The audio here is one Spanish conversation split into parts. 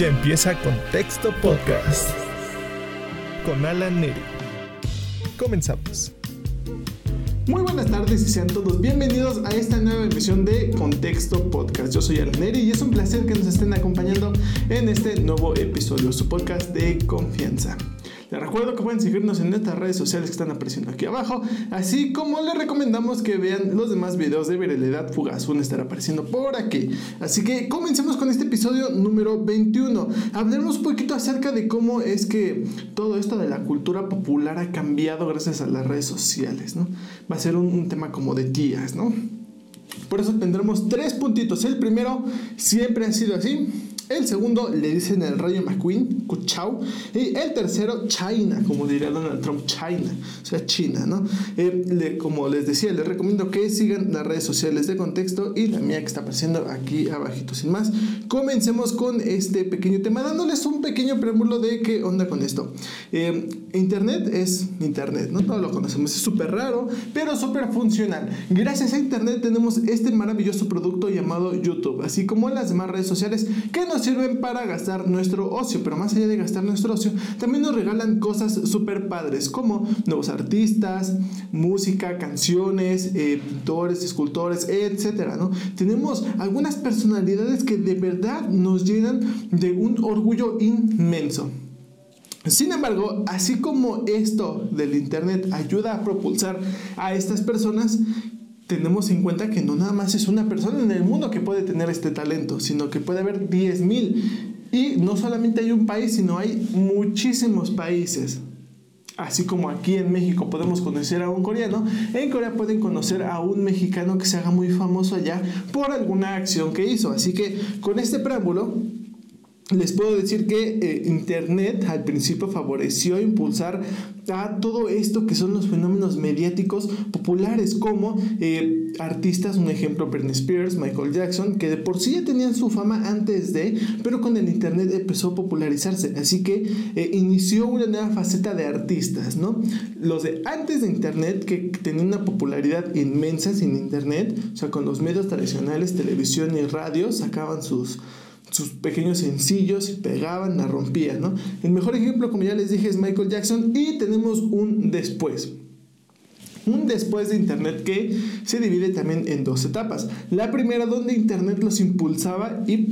Ya empieza Contexto Podcast con Alan Neri. Comenzamos. Muy buenas tardes y sean todos bienvenidos a esta nueva emisión de Contexto Podcast. Yo soy Alan Neri y es un placer que nos estén acompañando en este nuevo episodio, su podcast de confianza. Les recuerdo que pueden seguirnos en nuestras redes sociales que están apareciendo aquí abajo, así como les recomendamos que vean los demás videos de Viralidad Fugaz, van a estar apareciendo por aquí. Así que comencemos con este episodio número 21. Hablemos un poquito acerca de cómo es que todo esto de la cultura popular ha cambiado gracias a las redes sociales, ¿no? Va a ser un, un tema como de tías, ¿no? Por eso tendremos tres puntitos. El primero siempre ha sido así. El segundo le dicen el Rayo McQueen, Kuchao. Y el tercero, China, como diría Donald Trump, China, o sea, China, ¿no? Eh, como les decía, les recomiendo que sigan las redes sociales de contexto y la mía que está apareciendo aquí abajito. Sin más, comencemos con este pequeño tema, dándoles un pequeño preámbulo de qué onda con esto. Eh, internet es Internet, ¿no? Todos lo conocemos, es súper raro, pero súper funcional. Gracias a Internet tenemos este maravilloso producto llamado YouTube, así como las demás redes sociales que nos sirven para gastar nuestro ocio, pero más allá de gastar nuestro ocio, también nos regalan cosas súper padres como nuevos artistas, música, canciones, eh, pintores, escultores, etcétera, ¿no? Tenemos algunas personalidades que de verdad nos llenan de un orgullo inmenso. Sin embargo, así como esto del Internet ayuda a propulsar a estas personas, tenemos en cuenta que no nada más es una persona en el mundo que puede tener este talento, sino que puede haber 10.000. Y no solamente hay un país, sino hay muchísimos países. Así como aquí en México podemos conocer a un coreano, en Corea pueden conocer a un mexicano que se haga muy famoso allá por alguna acción que hizo. Así que con este preámbulo les puedo decir que eh, Internet al principio favoreció impulsar a todo esto que son los fenómenos mediáticos populares como eh, artistas, un ejemplo Britney Spears, Michael Jackson, que de por sí ya tenían su fama antes de, pero con el Internet empezó a popularizarse, así que eh, inició una nueva faceta de artistas, ¿no? Los de antes de Internet que tenían una popularidad inmensa sin Internet, o sea, con los medios tradicionales, televisión y radio, sacaban sus sus pequeños sencillos y pegaban, la rompían, ¿no? El mejor ejemplo, como ya les dije, es Michael Jackson y tenemos un después. Un después de Internet que se divide también en dos etapas. La primera donde Internet los impulsaba y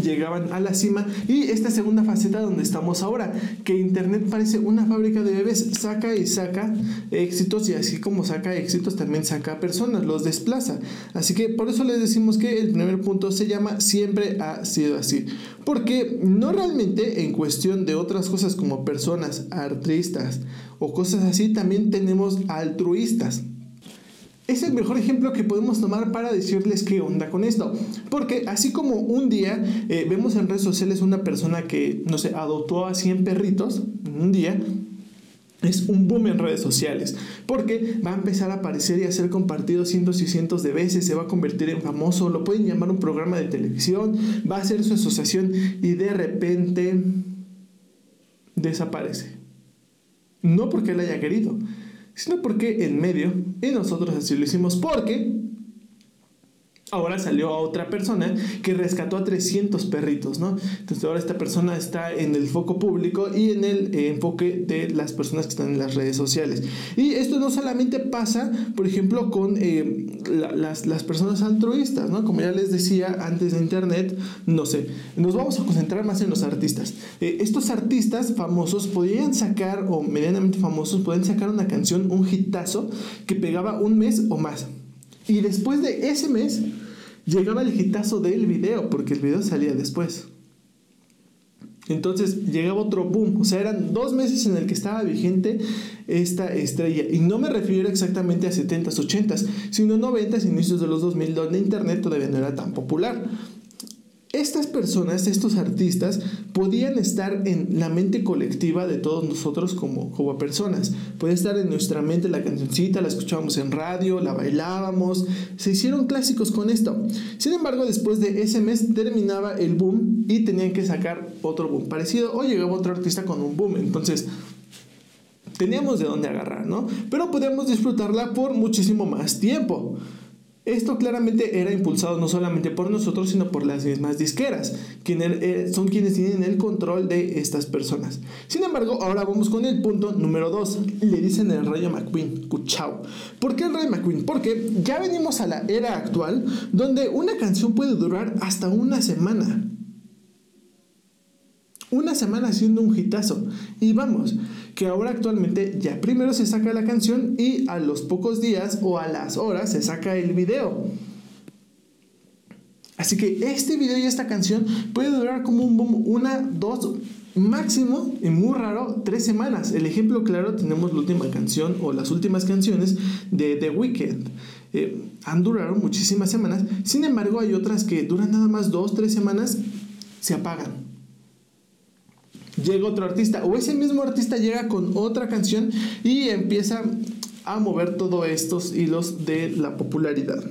llegaban a la cima y esta segunda faceta donde estamos ahora, que Internet parece una fábrica de bebés, saca y saca éxitos y así como saca éxitos también saca personas, los desplaza. Así que por eso les decimos que el primer punto se llama siempre ha sido así, porque no realmente en cuestión de otras cosas como personas, artistas o cosas así, también tenemos altruistas es el mejor ejemplo que podemos tomar para decirles qué onda con esto. Porque así como un día eh, vemos en redes sociales una persona que, no sé, adoptó a 100 perritos un día, es un boom en redes sociales, porque va a empezar a aparecer y a ser compartido cientos y cientos de veces, se va a convertir en famoso, lo pueden llamar un programa de televisión, va a ser su asociación y de repente desaparece. No porque él haya querido, sino porque en medio, y nosotros así lo hicimos porque Ahora salió a otra persona que rescató a 300 perritos, ¿no? Entonces ahora esta persona está en el foco público y en el eh, enfoque de las personas que están en las redes sociales. Y esto no solamente pasa, por ejemplo, con eh, las, las, personas altruistas, ¿no? Como ya les decía antes de Internet, no sé, nos vamos a concentrar más en los artistas. Eh, estos artistas famosos podían sacar, o medianamente famosos, pueden sacar una canción, un hitazo, que pegaba un mes o más. Y después de ese mes llegaba el hitazo del video, porque el video salía después. Entonces llegaba otro boom, o sea, eran dos meses en el que estaba vigente esta estrella. Y no me refiero exactamente a 70s, 80s, sino 90s, inicios de los 2000, donde Internet todavía no era tan popular. Estas personas, estos artistas, podían estar en la mente colectiva de todos nosotros como, como personas. Puede estar en nuestra mente la cancioncita, la escuchábamos en radio, la bailábamos, se hicieron clásicos con esto. Sin embargo, después de ese mes terminaba el boom y tenían que sacar otro boom parecido o llegaba otro artista con un boom. Entonces, teníamos de dónde agarrar, ¿no? Pero podíamos disfrutarla por muchísimo más tiempo. Esto claramente era impulsado no solamente por nosotros, sino por las mismas disqueras, quienes eh, son quienes tienen el control de estas personas. Sin embargo, ahora vamos con el punto número 2. Le dicen el Rayo McQueen, cuchao. ¿Por qué el Rayo McQueen? Porque ya venimos a la era actual donde una canción puede durar hasta una semana. Una semana siendo un hitazo. Y vamos, que ahora actualmente ya primero se saca la canción y a los pocos días o a las horas se saca el video. Así que este video y esta canción puede durar como un una, dos, máximo, y muy raro, tres semanas. El ejemplo claro tenemos la última canción o las últimas canciones de The Weeknd. Eh, han durado muchísimas semanas. Sin embargo, hay otras que duran nada más dos, tres semanas, se apagan llega otro artista o ese mismo artista llega con otra canción y empieza a mover todos estos hilos de la popularidad.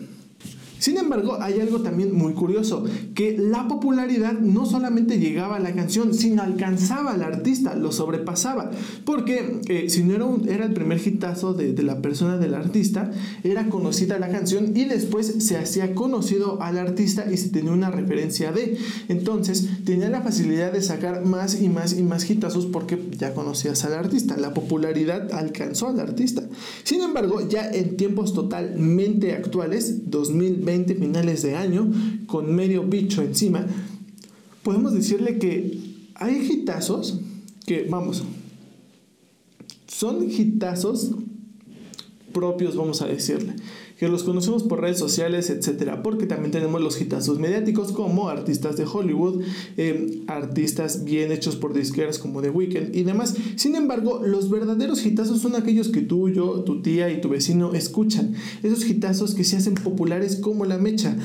Sin embargo, hay algo también muy curioso, que la popularidad no solamente llegaba a la canción, sino alcanzaba al artista, lo sobrepasaba. Porque eh, si no era, era el primer hitazo de, la persona del artista, era conocida la canción y después se hacía conocido al artista y se tenía una referencia de. Entonces, tenía la facilidad de sacar más y más y más hitazos porque ya conocías al artista. La popularidad alcanzó al artista. Sin embargo, ya en tiempos totalmente actuales, 2020, 20 finales de año, con medio bicho encima, podemos decirle que hay hitazos que, vamos, son hitazos propios, vamos a decirle que los conocemos por redes sociales, etcétera, porque también tenemos los hitazos mediáticos como artistas de Hollywood, eh, artistas bien hechos por disqueras como The Weeknd y demás. Sin embargo, los verdaderos hitazos son aquellos que tú, yo, tu tía y tu vecino escuchan. Esos hitazos que se hacen populares como la mecha.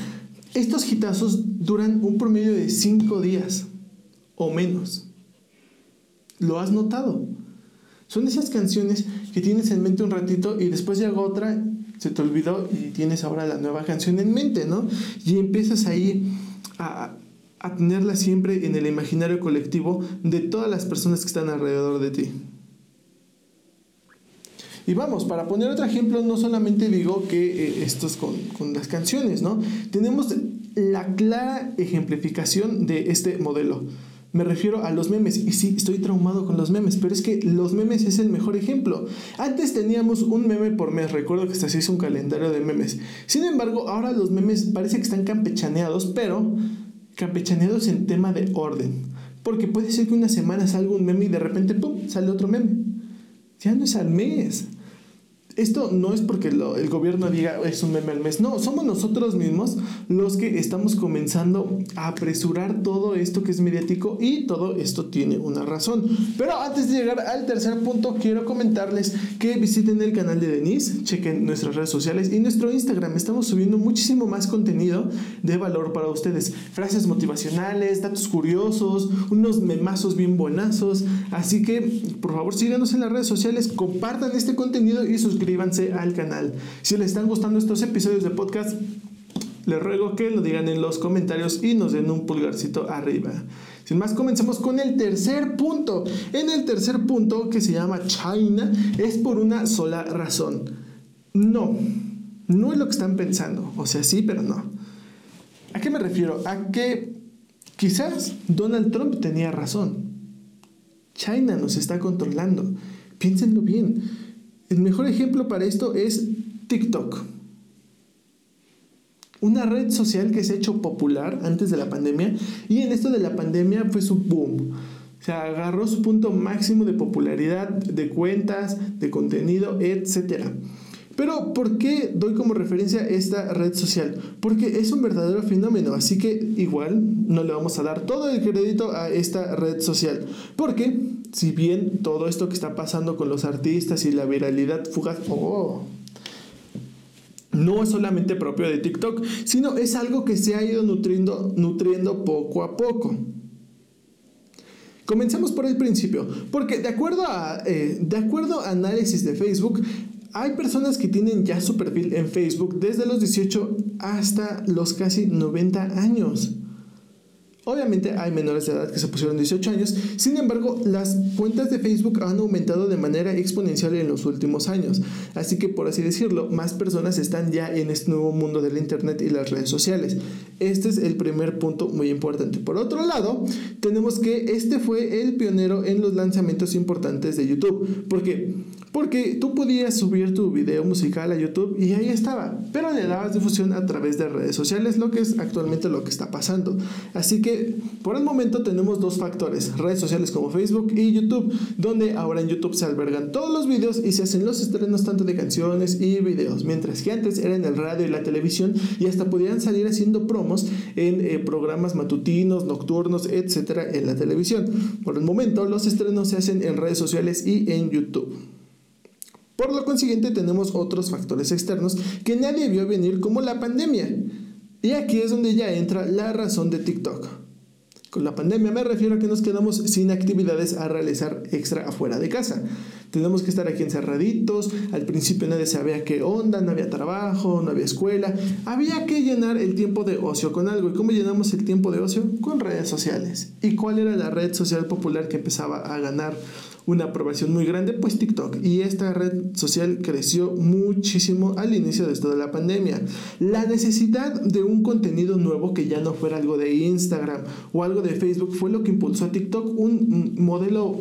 Estos hitazos duran un promedio de 5 días o menos. ¿Lo has notado? Son esas canciones que tienes en mente un ratito y después llega otra se te olvidó y tienes ahora la nueva canción en mente, ¿no? Y empiezas ahí a, a tenerla siempre en el imaginario colectivo de todas las personas que están alrededor de ti. Y vamos, para poner otro ejemplo, no solamente digo que eh, esto es con, con, las canciones, ¿no? Tenemos la clara ejemplificación de este modelo. Me refiero a los memes. Y sí, estoy traumado con los memes, pero es que los memes es el mejor ejemplo. Antes teníamos un meme por mes, recuerdo que hasta se hizo un calendario de memes. Sin embargo, ahora los memes parece que están campechaneados, pero campechaneados en tema de orden. Porque puede ser que una semana salga un meme y de repente, ¡pum!, sale otro meme. Ya no es al mes esto no es porque el gobierno diga es un meme al mes, no, somos nosotros mismos los que estamos comenzando a apresurar todo esto que es mediático y todo esto tiene una razón. Pero antes de llegar al tercer punto, quiero comentarles que visiten el canal de Denise, chequen nuestras redes sociales y nuestro Instagram. Estamos subiendo muchísimo más contenido de valor para ustedes. Frases motivacionales, datos curiosos, unos memazos bien buenazos. Así que, por favor, síganos en las redes sociales, compartan este contenido y suscríbanse suscríbanse al canal. Si les están gustando estos episodios de podcast, les ruego que lo digan en los comentarios y nos den un pulgarcito arriba. Sin más, comencemos con el tercer punto. En el tercer punto, que se llama China, es por una sola razón. No, no es lo que están pensando. O sea, sí, pero no. ¿A qué me refiero? A que quizás Donald Trump tenía razón. China nos está controlando. Piénsenlo bien. El mejor ejemplo para esto es TikTok. Una red social que se ha hecho popular antes de la pandemia y en esto de la pandemia fue su boom. O agarró su punto máximo de popularidad, de cuentas, de contenido, etc. Pero, ¿por qué doy como referencia esta red social? Porque es un verdadero fenómeno, así que igual no le vamos a dar todo el crédito a esta red social. Porque si bien todo esto que está pasando con los artistas y la viralidad fugaz, oh, no es solamente propio de TikTok, sino es algo que se ha ido nutriendo, nutriendo poco a poco. Comencemos por el principio, porque de acuerdo, a, eh, de acuerdo a análisis de Facebook, hay personas que tienen ya su perfil en Facebook desde los 18 hasta los casi 90 años. Obviamente hay menores de edad que se pusieron 18 años, sin embargo las cuentas de Facebook han aumentado de manera exponencial en los últimos años, así que por así decirlo, más personas están ya en este nuevo mundo del Internet y las redes sociales. Este es el primer punto muy importante. Por otro lado, tenemos que este fue el pionero en los lanzamientos importantes de YouTube. ¿Por qué? Porque tú podías subir tu video musical a YouTube y ahí estaba, pero le dabas difusión a través de redes sociales, lo que es actualmente lo que está pasando. Así que por el momento tenemos dos factores, redes sociales como Facebook y YouTube, donde ahora en YouTube se albergan todos los videos y se hacen los estrenos tanto de canciones y videos, mientras que antes era en el radio y la televisión y hasta podían salir haciendo promos en eh, programas matutinos, nocturnos, etcétera, en la televisión. Por el momento los estrenos se hacen en redes sociales y en YouTube. Por lo consiguiente tenemos otros factores externos que nadie vio venir como la pandemia. Y aquí es donde ya entra la razón de TikTok. Con la pandemia me refiero a que nos quedamos sin actividades a realizar extra afuera de casa. Tenemos que estar aquí encerraditos, al principio nadie sabía qué onda, no había trabajo, no había escuela, había que llenar el tiempo de ocio con algo. ¿Y cómo llenamos el tiempo de ocio? Con redes sociales. ¿Y cuál era la red social popular que empezaba a ganar una aprobación muy grande, pues TikTok. Y esta red social creció muchísimo al inicio de toda la pandemia. La necesidad de un contenido nuevo que ya no fuera algo de Instagram o algo de Facebook fue lo que impulsó a TikTok un modelo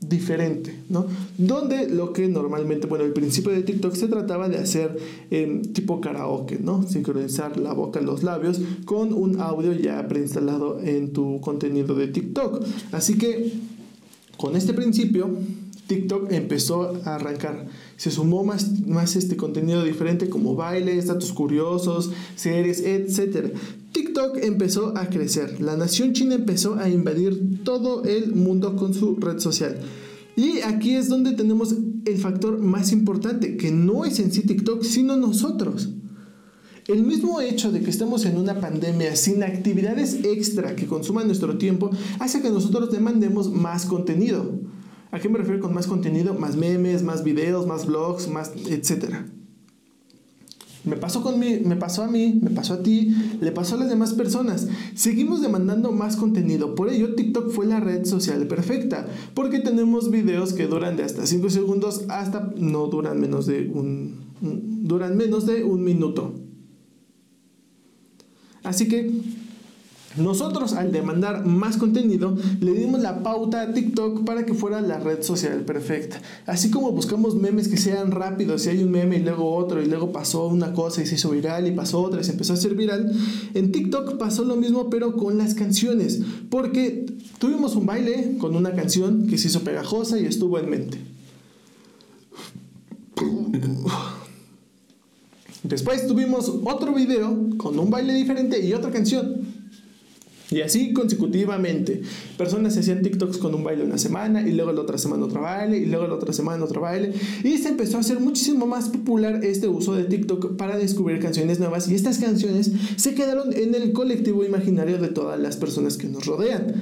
diferente, ¿no? Donde lo que normalmente, bueno, el principio de TikTok se trataba de hacer eh, tipo karaoke, ¿no? Sincronizar la boca, los labios con un audio ya preinstalado en tu contenido de TikTok. Así que con este principio, TikTok empezó a arrancar. Se sumó más, más este contenido diferente como bailes, datos curiosos, series, etc. TikTok empezó a crecer. La nación china empezó a invadir todo el mundo con su red social. Y aquí es donde tenemos el factor más importante, que no es en sí TikTok, sino nosotros. El mismo hecho de que estemos en una pandemia sin actividades extra que consuman nuestro tiempo hace que nosotros demandemos más contenido. ¿A qué me refiero con más contenido? Más memes, más videos, más blogs, más etcétera. Me pasó, con mí, me pasó a mí, me pasó a ti, le pasó a las demás personas. Seguimos demandando más contenido. Por ello, TikTok fue la red social perfecta. Porque tenemos videos que duran de hasta 5 segundos hasta no duran menos de un, duran menos de un minuto. Así que nosotros al demandar más contenido le dimos la pauta a TikTok para que fuera la red social perfecta. Así como buscamos memes que sean rápidos, si hay un meme y luego otro y luego pasó una cosa y se hizo viral y pasó otra y se empezó a hacer viral, en TikTok pasó lo mismo pero con las canciones, porque tuvimos un baile con una canción que se hizo pegajosa y estuvo en mente. Después tuvimos otro video con un baile diferente y otra canción. Y así consecutivamente. Personas hacían TikToks con un baile una semana y luego la otra semana otro baile y luego la otra semana otro baile. Y se empezó a hacer muchísimo más popular este uso de TikTok para descubrir canciones nuevas y estas canciones se quedaron en el colectivo imaginario de todas las personas que nos rodean.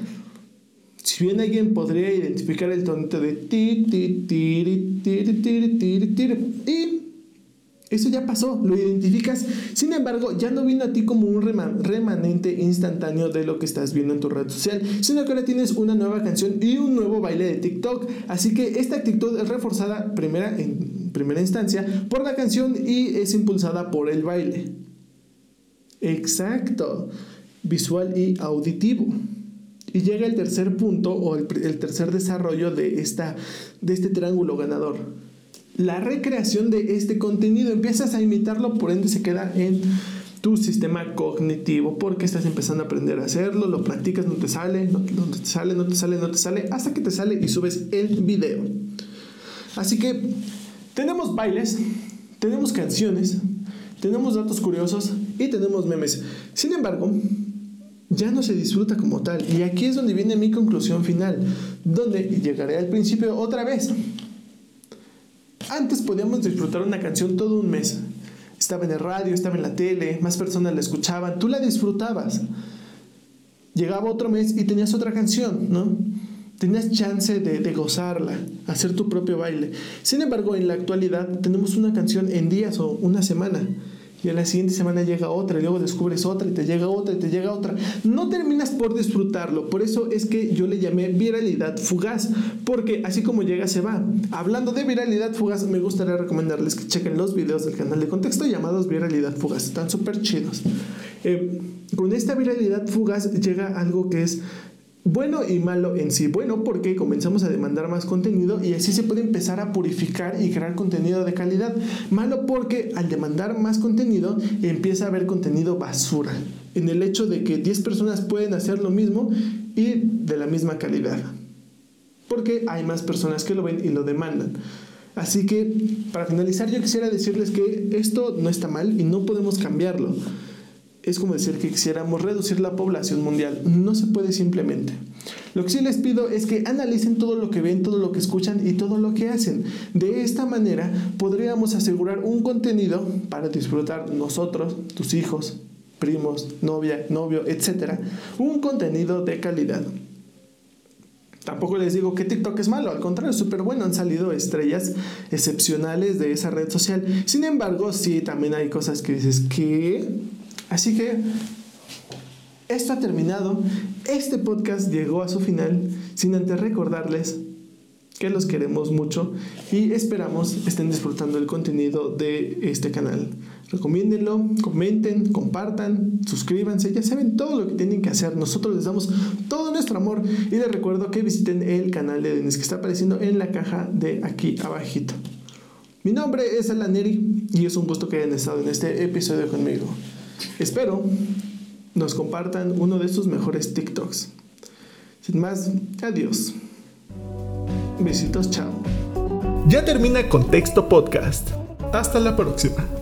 Si bien alguien podría identificar el tonito de ti, ti, ti, ti, ti, ti, ti, y eso ya pasó, lo identificas. Sin embargo, ya no vino a ti como un remanente instantáneo de lo que estás viendo en tu red social, sino que ahora tienes una nueva canción y un nuevo baile de TikTok. Así que esta actitud es reforzada primera, en primera instancia por la canción y es impulsada por el baile. Exacto, visual y auditivo. Y llega el tercer punto o el, el tercer desarrollo de, esta, de este triángulo ganador la recreación de este contenido. Empiezas a imitarlo, por ende se queda en tu sistema cognitivo porque estás empezando a aprender a hacerlo, lo practicas, no te sale, no, te sale, no te sale, no te sale, hasta que te sale y subes el video. Así que tenemos bailes, tenemos canciones, tenemos datos curiosos y tenemos memes. Sin embargo, ya no se disfruta como tal. Y aquí es donde viene mi conclusión final, donde llegaré al principio otra vez. Antes podíamos disfrutar una canción todo un mes. Estaba en el radio, estaba en la tele, más personas la escuchaban, tú la disfrutabas. Llegaba otro mes y tenías otra canción, ¿no? Tenías chance de, de, gozarla, hacer tu propio baile. Sin embargo, en la actualidad tenemos una canción en días o una semana. Y a la siguiente semana llega otra y luego descubres otra y te llega otra y te llega otra. No terminas por disfrutarlo, por eso es que yo le llamé viralidad fugaz, porque así como llega se va. Hablando de viralidad fugaz, me gustaría recomendarles que chequen los videos del canal de contexto llamados viralidad fugaz, están súper chidos. Eh, con esta viralidad fugaz llega algo que es bueno y malo en sí. Bueno porque comenzamos a demandar más contenido y así se puede empezar a purificar y crear contenido de calidad. Malo porque al demandar más contenido empieza a haber contenido basura. En el hecho de que 10 personas pueden hacer lo mismo y de la misma calidad. Porque hay más personas que lo ven y lo demandan. Así que para finalizar yo quisiera decirles que esto no está mal y no podemos cambiarlo es como decir que quisiéramos reducir la población mundial. No se puede simplemente. Lo que sí les pido es que analicen todo lo que ven, todo lo que escuchan y todo lo que hacen. De esta manera podríamos asegurar un contenido para disfrutar nosotros, tus hijos, primos, novia, novio, etc. Un contenido de calidad. Tampoco les digo que TikTok es malo, al contrario, es súper bueno. Han salido estrellas excepcionales de esa red social. Sin embargo, sí, también hay cosas que dices que Así que esto ha terminado. Este podcast llegó a su final sin antes recordarles que los queremos mucho y esperamos estén disfrutando el contenido de este canal. Recomiéndenlo, comenten, compartan, suscríbanse, ya saben todo lo que tienen que hacer. Nosotros les damos todo nuestro amor y les recuerdo que visiten el canal de Denis que está apareciendo en la caja de aquí abajito. Mi nombre es Alaneri y es un gusto que hayan estado en este episodio conmigo. Espero nos compartan uno de sus mejores TikToks. Sin más, adiós. Besitos, chao. Ya termina Contexto Podcast. Hasta la próxima.